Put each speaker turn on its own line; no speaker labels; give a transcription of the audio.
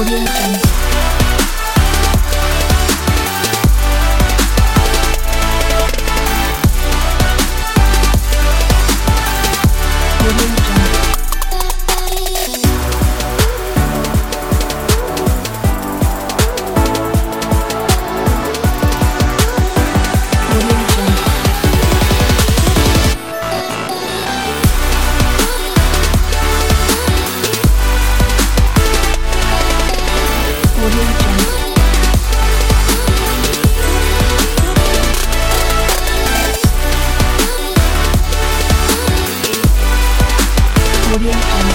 Audio Jungle. Audio.